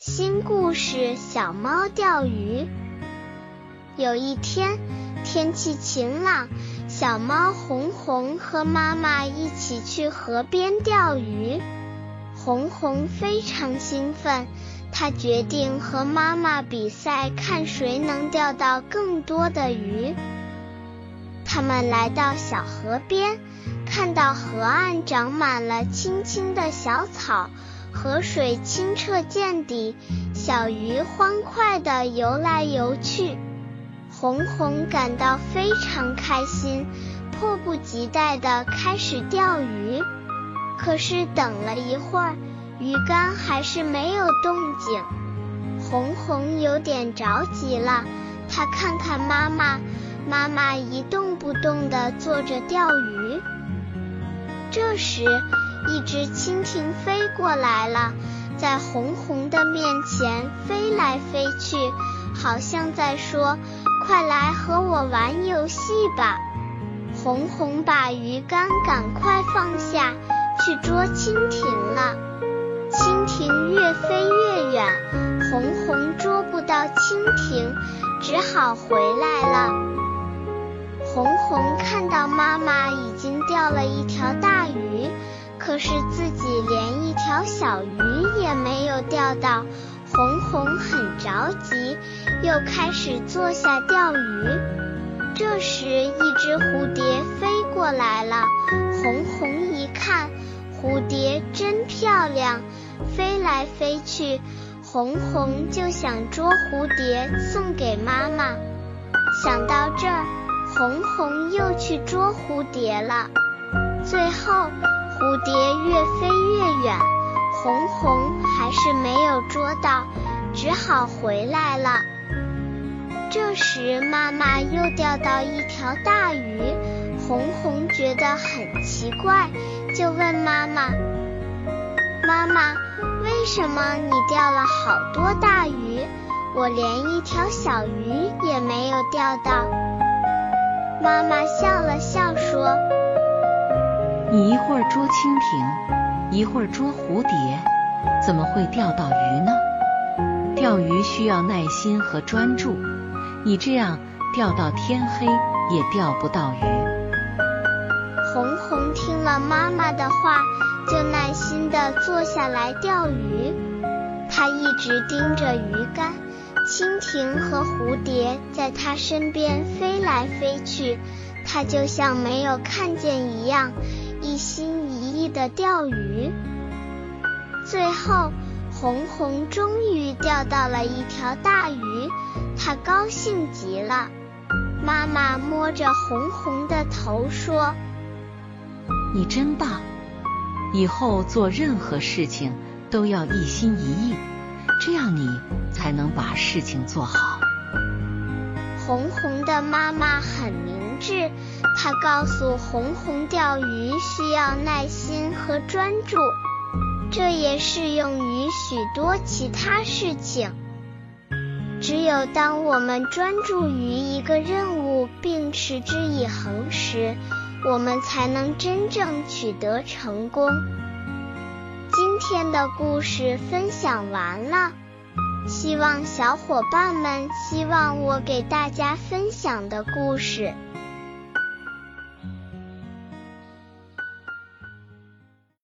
新故事：小猫钓鱼。有一天，天气晴朗，小猫红红和妈妈一起去河边钓鱼。红红非常兴奋，它决定和妈妈比赛，看谁能钓到更多的鱼。他们来到小河边，看到河岸长满了青青的小草。河水清澈见底，小鱼欢快地游来游去。红红感到非常开心，迫不及待地开始钓鱼。可是等了一会儿，鱼竿还是没有动静。红红有点着急了，她看看妈妈，妈妈一动不动地坐着钓鱼。这时，一只蜻蜓飞过来了，在红红的面前飞来飞去，好像在说：“快来和我玩游戏吧！”红红把鱼竿赶快放下，去捉蜻蜓了。蜻蜓越飞越远，红红捉不到蜻蜓，只好回来了。红红看到妈妈已经钓了一条大鱼。可是自己连一条小鱼也没有钓到，红红很着急，又开始坐下钓鱼。这时，一只蝴蝶飞过来了，红红一看，蝴蝶真漂亮，飞来飞去，红红就想捉蝴蝶送给妈妈。想到这儿，红红又去捉蝴蝶了，最后。蝴蝶越飞越远，红红还是没有捉到，只好回来了。这时妈妈又钓到一条大鱼，红红觉得很奇怪，就问妈妈：“妈妈，为什么你钓了好多大鱼，我连一条小鱼也没有钓到？”妈妈笑了笑说。你一会儿捉蜻蜓，一会儿捉蝴蝶，怎么会钓到鱼呢？钓鱼需要耐心和专注，你这样钓到天黑也钓不到鱼。红红听了妈妈的话，就耐心地坐下来钓鱼。他一直盯着鱼竿，蜻蜓和蝴蝶在他身边飞来飞去，他就像没有看见一样。一心一意的钓鱼，最后红红终于钓到了一条大鱼，他高兴极了。妈妈摸着红红的头说：“你真棒，以后做任何事情都要一心一意，这样你才能把事情做好。”红红的妈妈很明智。他告诉红红，钓鱼需要耐心和专注，这也适用于许多其他事情。只有当我们专注于一个任务并持之以恒时，我们才能真正取得成功。今天的故事分享完了，希望小伙伴们希望我给大家分享的故事。